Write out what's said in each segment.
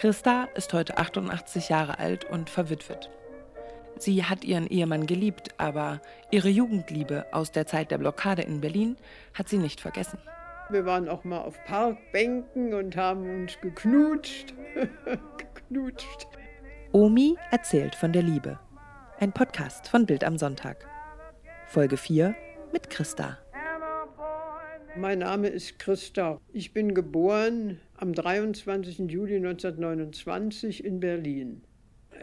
Christa ist heute 88 Jahre alt und verwitwet. Sie hat ihren Ehemann geliebt, aber ihre Jugendliebe aus der Zeit der Blockade in Berlin hat sie nicht vergessen. Wir waren auch mal auf Parkbänken und haben uns geknutscht. geknutscht. Omi erzählt von der Liebe. Ein Podcast von Bild am Sonntag. Folge 4 mit Christa. Mein Name ist Christa. Ich bin geboren am 23. Juli 1929 in Berlin.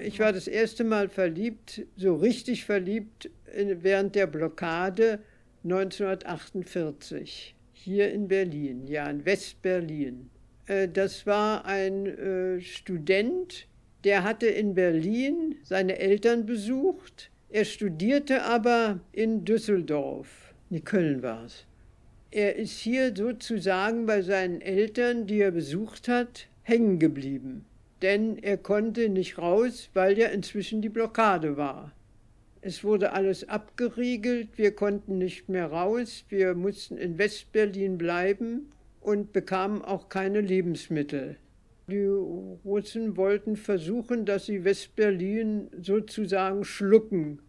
Ich war das erste Mal verliebt, so richtig verliebt, während der Blockade 1948 hier in Berlin, ja, in West-Berlin. Äh, das war ein äh, Student, der hatte in Berlin seine Eltern besucht. Er studierte aber in Düsseldorf. Nee, Köln war es. Er ist hier sozusagen bei seinen Eltern, die er besucht hat, hängen geblieben. Denn er konnte nicht raus, weil ja inzwischen die Blockade war. Es wurde alles abgeriegelt, wir konnten nicht mehr raus, wir mussten in Westberlin bleiben und bekamen auch keine Lebensmittel. Die Russen wollten versuchen, dass sie Westberlin sozusagen schlucken.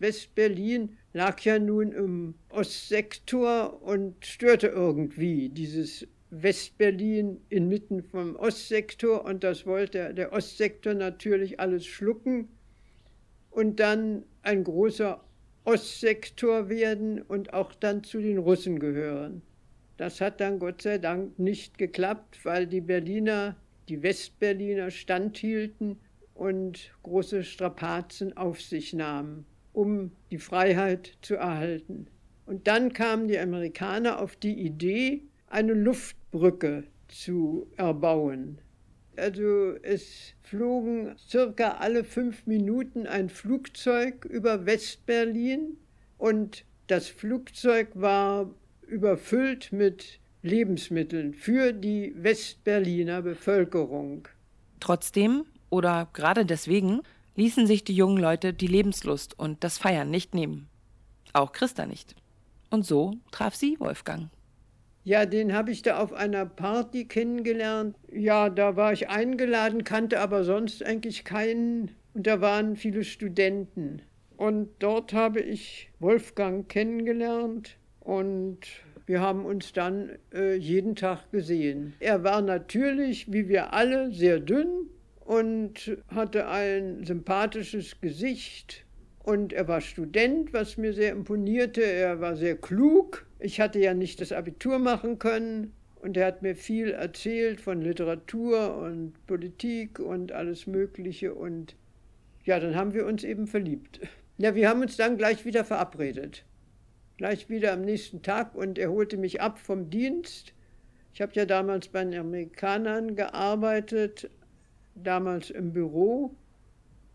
Westberlin lag ja nun im Ostsektor und störte irgendwie dieses Westberlin inmitten vom Ostsektor und das wollte der Ostsektor natürlich alles schlucken und dann ein großer Ostsektor werden und auch dann zu den Russen gehören. Das hat dann Gott sei Dank nicht geklappt, weil die Berliner, die Westberliner standhielten und große Strapazen auf sich nahmen, um die Freiheit zu erhalten. Und dann kamen die Amerikaner auf die Idee, eine Luftbrücke zu erbauen. Also es flogen circa alle fünf Minuten ein Flugzeug über Westberlin und das Flugzeug war überfüllt mit Lebensmitteln für die Westberliner Bevölkerung. Trotzdem oder gerade deswegen ließen sich die jungen Leute die Lebenslust und das Feiern nicht nehmen. Auch Christa nicht. Und so traf sie Wolfgang. Ja, den habe ich da auf einer Party kennengelernt. Ja, da war ich eingeladen, kannte aber sonst eigentlich keinen. Und da waren viele Studenten. Und dort habe ich Wolfgang kennengelernt und wir haben uns dann äh, jeden Tag gesehen. Er war natürlich, wie wir alle, sehr dünn und hatte ein sympathisches Gesicht. Und er war Student, was mir sehr imponierte. Er war sehr klug ich hatte ja nicht das Abitur machen können und er hat mir viel erzählt von Literatur und Politik und alles Mögliche und ja, dann haben wir uns eben verliebt. Ja, wir haben uns dann gleich wieder verabredet. Gleich wieder am nächsten Tag und er holte mich ab vom Dienst. Ich habe ja damals bei den Amerikanern gearbeitet, damals im Büro.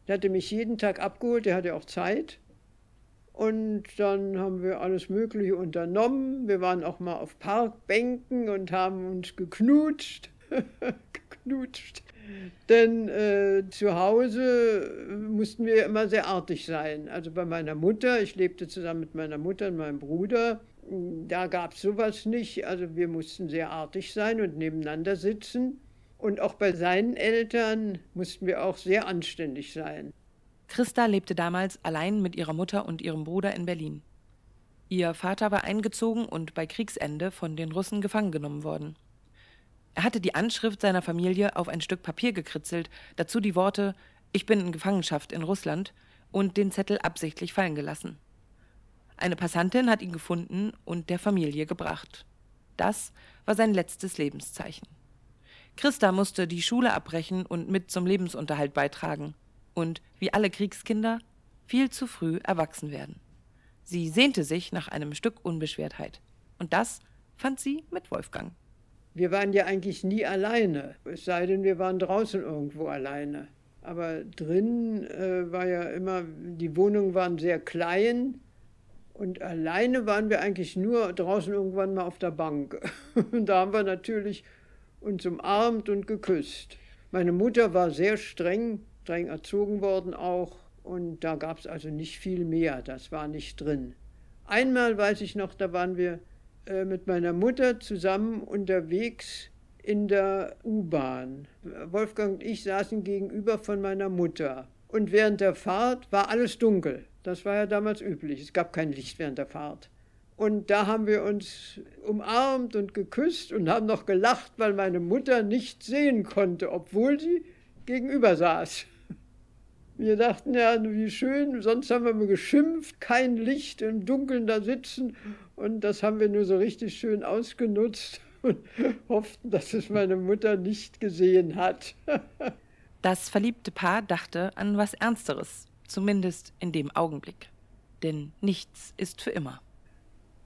Er hatte mich jeden Tag abgeholt, er hatte auch Zeit. Und dann haben wir alles Mögliche unternommen. Wir waren auch mal auf Parkbänken und haben uns geknutscht. geknutscht. Denn äh, zu Hause mussten wir immer sehr artig sein. Also bei meiner Mutter, ich lebte zusammen mit meiner Mutter und meinem Bruder, da gab es sowas nicht. Also wir mussten sehr artig sein und nebeneinander sitzen. Und auch bei seinen Eltern mussten wir auch sehr anständig sein. Christa lebte damals allein mit ihrer Mutter und ihrem Bruder in Berlin. Ihr Vater war eingezogen und bei Kriegsende von den Russen gefangen genommen worden. Er hatte die Anschrift seiner Familie auf ein Stück Papier gekritzelt, dazu die Worte Ich bin in Gefangenschaft in Russland und den Zettel absichtlich fallen gelassen. Eine Passantin hat ihn gefunden und der Familie gebracht. Das war sein letztes Lebenszeichen. Christa musste die Schule abbrechen und mit zum Lebensunterhalt beitragen und, wie alle Kriegskinder, viel zu früh erwachsen werden. Sie sehnte sich nach einem Stück Unbeschwertheit. Und das fand sie mit Wolfgang. Wir waren ja eigentlich nie alleine, es sei denn, wir waren draußen irgendwo alleine. Aber drin äh, war ja immer, die Wohnungen waren sehr klein und alleine waren wir eigentlich nur draußen irgendwann mal auf der Bank. Und da haben wir natürlich uns umarmt und geküsst. Meine Mutter war sehr streng, streng erzogen worden auch. Und da gab es also nicht viel mehr, das war nicht drin. Einmal weiß ich noch, da waren wir äh, mit meiner Mutter zusammen unterwegs in der U-Bahn. Wolfgang und ich saßen gegenüber von meiner Mutter. Und während der Fahrt war alles dunkel. Das war ja damals üblich. Es gab kein Licht während der Fahrt. Und da haben wir uns umarmt und geküsst und haben noch gelacht, weil meine Mutter nicht sehen konnte, obwohl sie gegenüber saß. Wir dachten ja, wie schön, sonst haben wir geschimpft, kein Licht im Dunkeln da sitzen. Und das haben wir nur so richtig schön ausgenutzt und hofften, dass es meine Mutter nicht gesehen hat. Das verliebte Paar dachte an was Ernsteres, zumindest in dem Augenblick. Denn nichts ist für immer.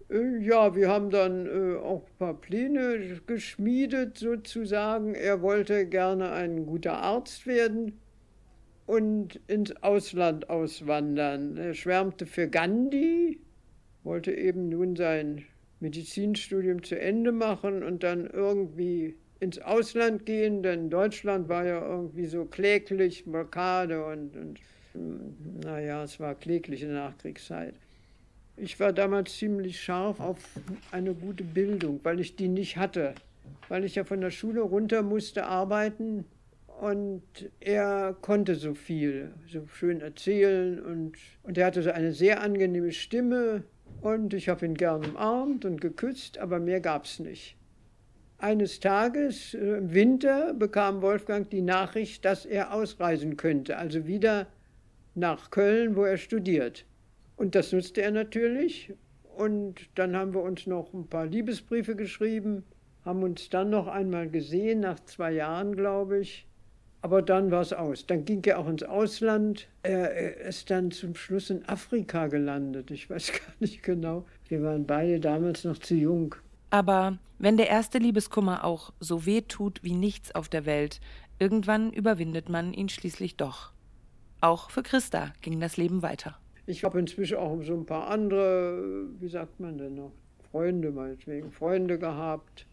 Äh, ja, wir haben dann äh, auch ein paar Pläne geschmiedet, sozusagen. Er wollte gerne ein guter Arzt werden und ins Ausland auswandern. Er schwärmte für Gandhi, wollte eben nun sein Medizinstudium zu Ende machen und dann irgendwie ins Ausland gehen, denn Deutschland war ja irgendwie so kläglich, Blockade und, und naja, es war klägliche Nachkriegszeit. Ich war damals ziemlich scharf auf eine gute Bildung, weil ich die nicht hatte, weil ich ja von der Schule runter musste arbeiten und er konnte so viel, so schön erzählen und, und er hatte so eine sehr angenehme Stimme und ich habe ihn gern umarmt und geküsst, aber mehr gab es nicht. Eines Tages äh, im Winter bekam Wolfgang die Nachricht, dass er ausreisen könnte, also wieder nach Köln, wo er studiert. Und das nutzte er natürlich. Und dann haben wir uns noch ein paar Liebesbriefe geschrieben, haben uns dann noch einmal gesehen, nach zwei Jahren, glaube ich. Aber dann war es aus. Dann ging er auch ins Ausland. Er ist dann zum Schluss in Afrika gelandet. Ich weiß gar nicht genau. Wir waren beide damals noch zu jung. Aber wenn der erste Liebeskummer auch so weh tut wie nichts auf der Welt, irgendwann überwindet man ihn schließlich doch. Auch für Christa ging das Leben weiter. Ich habe inzwischen auch so ein paar andere, wie sagt man denn noch, Freunde meinetwegen, Freunde gehabt.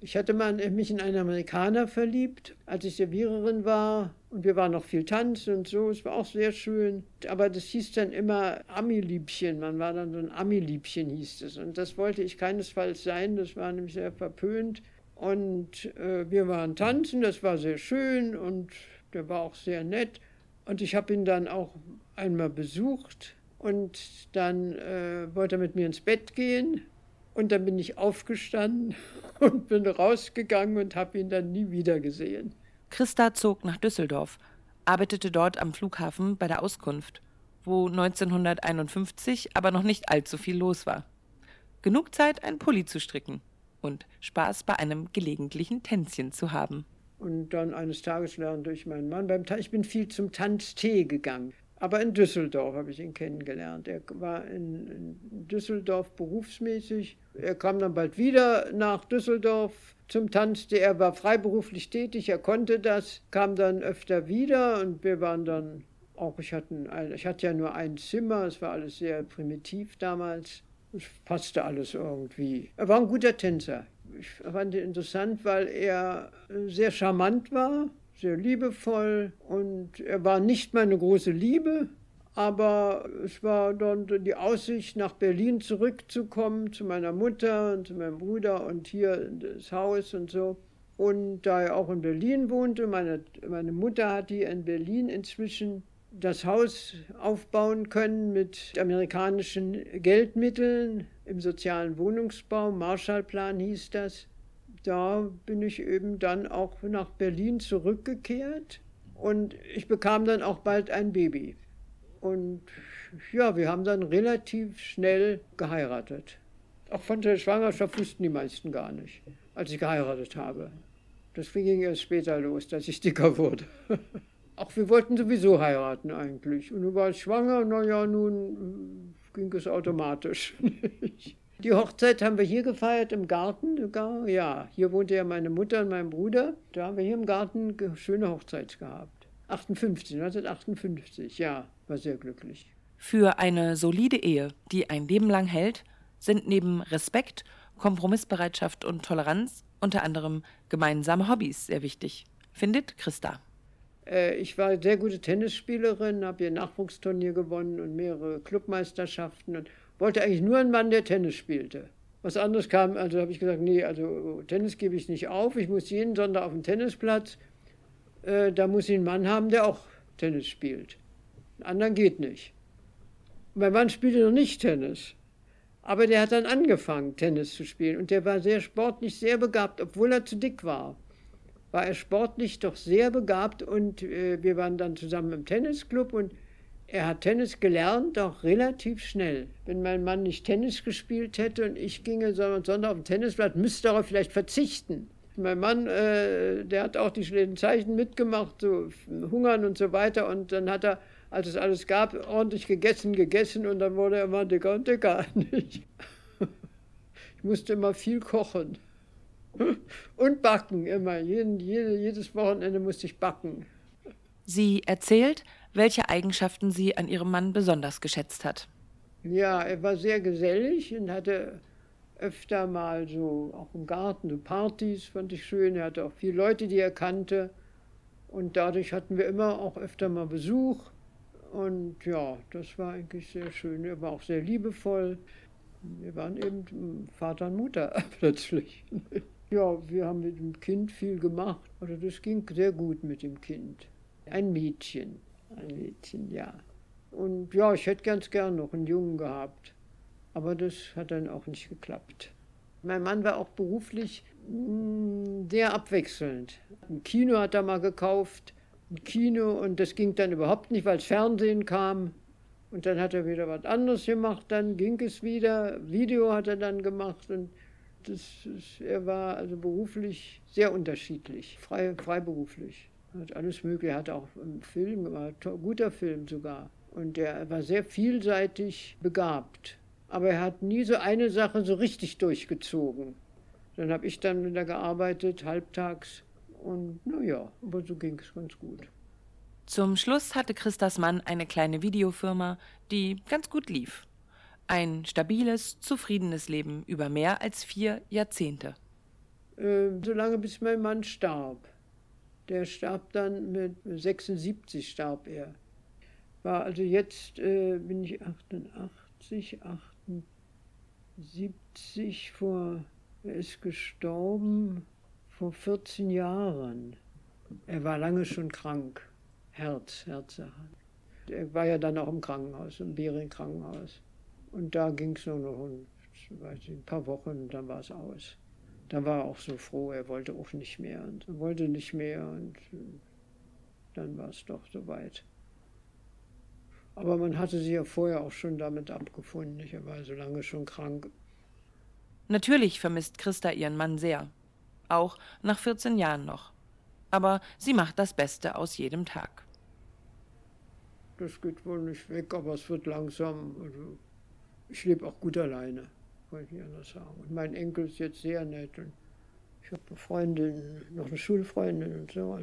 Ich hatte mal mich in einen Amerikaner verliebt, als ich Serviererin war. Und wir waren noch viel tanzen und so. Es war auch sehr schön. Aber das hieß dann immer Ami-Liebchen. Man war dann so ein Ami-Liebchen, hieß es. Und das wollte ich keinesfalls sein. Das war nämlich sehr verpönt. Und äh, wir waren tanzen. Das war sehr schön. Und der war auch sehr nett. Und ich habe ihn dann auch einmal besucht. Und dann äh, wollte er mit mir ins Bett gehen. Und dann bin ich aufgestanden und bin rausgegangen und habe ihn dann nie wieder gesehen. Christa zog nach Düsseldorf, arbeitete dort am Flughafen bei der Auskunft, wo 1951 aber noch nicht allzu viel los war. Genug Zeit, ein Pulli zu stricken und Spaß bei einem gelegentlichen Tänzchen zu haben. Und dann eines Tages lernte ich meinen Mann beim Tanz. Ich bin viel zum Tanztee gegangen. Aber in Düsseldorf habe ich ihn kennengelernt. Er war in, Düsseldorf berufsmäßig. Er kam dann bald wieder nach Düsseldorf zum Tanz. Er war freiberuflich tätig, er konnte das, kam dann öfter wieder und wir waren dann auch, ich hatte, ein, ich hatte ja nur ein Zimmer, es war alles sehr primitiv damals. Es passte alles irgendwie. Er war ein guter Tänzer. Ich fand ihn interessant, weil er sehr charmant war sehr liebevoll und er war nicht meine große Liebe, aber es war dann die Aussicht, nach Berlin zurückzukommen, zu meiner Mutter und zu meinem Bruder und hier das Haus und so. Und da er auch in Berlin wohnte, meine, meine Mutter hat hier in Berlin inzwischen das Haus aufbauen können mit amerikanischen Geldmitteln im sozialen Wohnungsbau. Marshallplan hieß das da bin ich eben dann auch nach Berlin zurückgekehrt und ich bekam dann auch bald ein Baby. Und ja, wir haben dann relativ schnell geheiratet. Auch von der Schwangerschaft wussten die meisten gar nicht, als ich geheiratet habe. Das ging erst später los, dass ich dicker wurde. Auch wir wollten sowieso heiraten eigentlich. Und du warst schwanger, naja, nun ging es automatisch. Die Hochzeit haben wir hier gefeiert im Garten sogar. Ja, hier wohnte ja meine Mutter und mein Bruder. Da haben wir hier im Garten eine schöne Hochzeit gehabt. 58, 1958, ja, war sehr glücklich. Für eine solide Ehe, die ein Leben lang hält, sind neben Respekt, Kompromissbereitschaft und Toleranz unter anderem gemeinsame Hobbys sehr wichtig, findet Christa. Äh, ich war sehr gute Tennisspielerin, habe ihr Nachwuchsturnier gewonnen und mehrere Clubmeisterschaften und wollte eigentlich nur einen Mann, der Tennis spielte. Was anderes kam, also habe ich gesagt, nee, also Tennis gebe ich nicht auf. Ich muss jeden Sonntag auf den Tennisplatz. Äh, da muss ich einen Mann haben, der auch Tennis spielt. Einen anderen geht nicht. Mein Mann spielte noch nicht Tennis. Aber der hat dann angefangen, Tennis zu spielen. Und der war sehr sportlich, sehr begabt, obwohl er zu dick war. War er sportlich doch sehr begabt und äh, wir waren dann zusammen im Tennisclub und er hat Tennis gelernt, auch relativ schnell. Wenn mein Mann nicht Tennis gespielt hätte und ich ginge Sonntag auf den Tennisplatz, müsste er vielleicht verzichten. Mein Mann, äh, der hat auch die schlechten Zeichen mitgemacht, so Hungern und so weiter. Und dann hat er, als es alles gab, ordentlich gegessen, gegessen und dann wurde er immer dicker und dicker. Ich musste immer viel kochen. Und backen immer. Jedes Wochenende musste ich backen. Sie erzählt, welche Eigenschaften sie an ihrem Mann besonders geschätzt hat. Ja, er war sehr gesellig und hatte öfter mal so, auch im Garten, so Partys fand ich schön. Er hatte auch viele Leute, die er kannte. Und dadurch hatten wir immer auch öfter mal Besuch. Und ja, das war eigentlich sehr schön. Er war auch sehr liebevoll. Wir waren eben Vater und Mutter plötzlich. Ja, wir haben mit dem Kind viel gemacht. Also das ging sehr gut mit dem Kind. Ein Mädchen. Ein Mädchen, ja. Und ja, ich hätte ganz gern noch einen Jungen gehabt. Aber das hat dann auch nicht geklappt. Mein Mann war auch beruflich mm, sehr abwechselnd. Ein Kino hat er mal gekauft, ein Kino, und das ging dann überhaupt nicht, weil das Fernsehen kam. Und dann hat er wieder was anderes gemacht, dann ging es wieder. Video hat er dann gemacht und das, das, er war also beruflich sehr unterschiedlich, frei, freiberuflich hat alles Mögliche, hat auch einen Film gemacht, guter Film sogar. Und er war sehr vielseitig begabt. Aber er hat nie so eine Sache so richtig durchgezogen. Dann habe ich dann wieder gearbeitet, halbtags. Und naja, aber so ging es ganz gut. Zum Schluss hatte Christas Mann eine kleine Videofirma, die ganz gut lief. Ein stabiles, zufriedenes Leben über mehr als vier Jahrzehnte. Äh, solange bis mein Mann starb. Der starb dann mit 76 starb er. War also jetzt äh, bin ich 88, 78 vor, er ist gestorben vor 14 Jahren. Er war lange schon krank, Herz, Herzsache. Er war ja dann auch im Krankenhaus, im Bering-Krankenhaus. Und da ging es nur noch ein, weiß ich, ein paar Wochen, und dann war es aus da war er auch so froh, er wollte auch nicht mehr und er wollte nicht mehr und äh, dann war es doch soweit. Aber man hatte sich ja vorher auch schon damit abgefunden, er war so lange schon krank. Natürlich vermisst Christa ihren Mann sehr, auch nach 14 Jahren noch. Aber sie macht das Beste aus jedem Tag. Das geht wohl nicht weg, aber es wird langsam. Also ich lebe auch gut alleine wollte ich anders sagen. Und mein Enkel ist jetzt sehr nett und ich habe eine Freundin, noch eine Schulfreundin und so.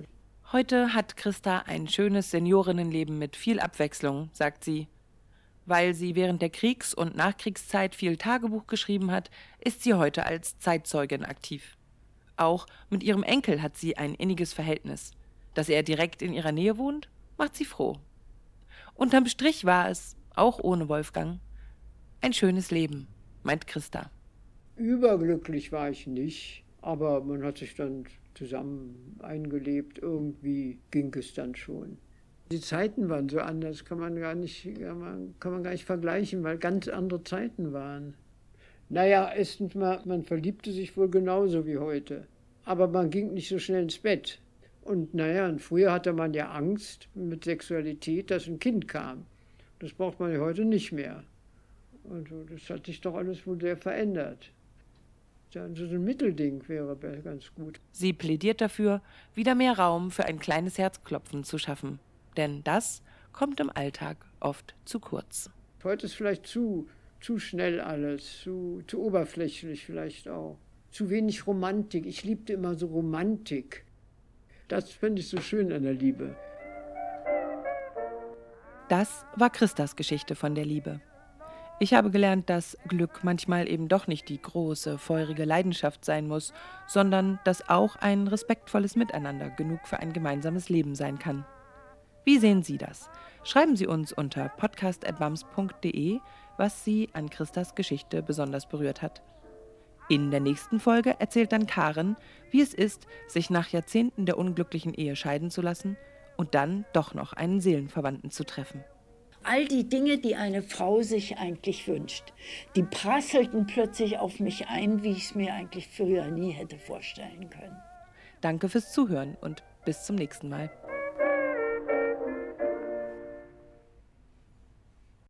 Heute hat Christa ein schönes Seniorinnenleben mit viel Abwechslung, sagt sie. Weil sie während der Kriegs- und Nachkriegszeit viel Tagebuch geschrieben hat, ist sie heute als Zeitzeugin aktiv. Auch mit ihrem Enkel hat sie ein inniges Verhältnis. Dass er direkt in ihrer Nähe wohnt, macht sie froh. Unterm Strich war es, auch ohne Wolfgang, ein schönes Leben meint Christa. Überglücklich war ich nicht, aber man hat sich dann zusammen eingelebt. Irgendwie ging es dann schon. Die Zeiten waren so anders, kann man gar nicht, kann man, kann man gar nicht vergleichen, weil ganz andere Zeiten waren. Naja, erstens mal, man verliebte sich wohl genauso wie heute. Aber man ging nicht so schnell ins Bett. Und naja, und früher hatte man ja Angst mit Sexualität, dass ein Kind kam. Das braucht man ja heute nicht mehr. Also das hat sich doch alles wohl sehr verändert. Also so ein Mittelding wäre ganz gut. Sie plädiert dafür, wieder mehr Raum für ein kleines Herzklopfen zu schaffen. Denn das kommt im Alltag oft zu kurz. Heute ist vielleicht zu, zu schnell alles, zu, zu oberflächlich vielleicht auch. Zu wenig Romantik. Ich liebte immer so Romantik. Das finde ich so schön an der Liebe. Das war Christas Geschichte von der Liebe. Ich habe gelernt, dass Glück manchmal eben doch nicht die große, feurige Leidenschaft sein muss, sondern dass auch ein respektvolles Miteinander genug für ein gemeinsames Leben sein kann. Wie sehen Sie das? Schreiben Sie uns unter podcast.bams.de, was Sie an Christas Geschichte besonders berührt hat. In der nächsten Folge erzählt dann Karen, wie es ist, sich nach Jahrzehnten der unglücklichen Ehe scheiden zu lassen und dann doch noch einen Seelenverwandten zu treffen. All die Dinge, die eine Frau sich eigentlich wünscht, die prasselten plötzlich auf mich ein, wie ich es mir eigentlich früher nie hätte vorstellen können. Danke fürs Zuhören und bis zum nächsten Mal.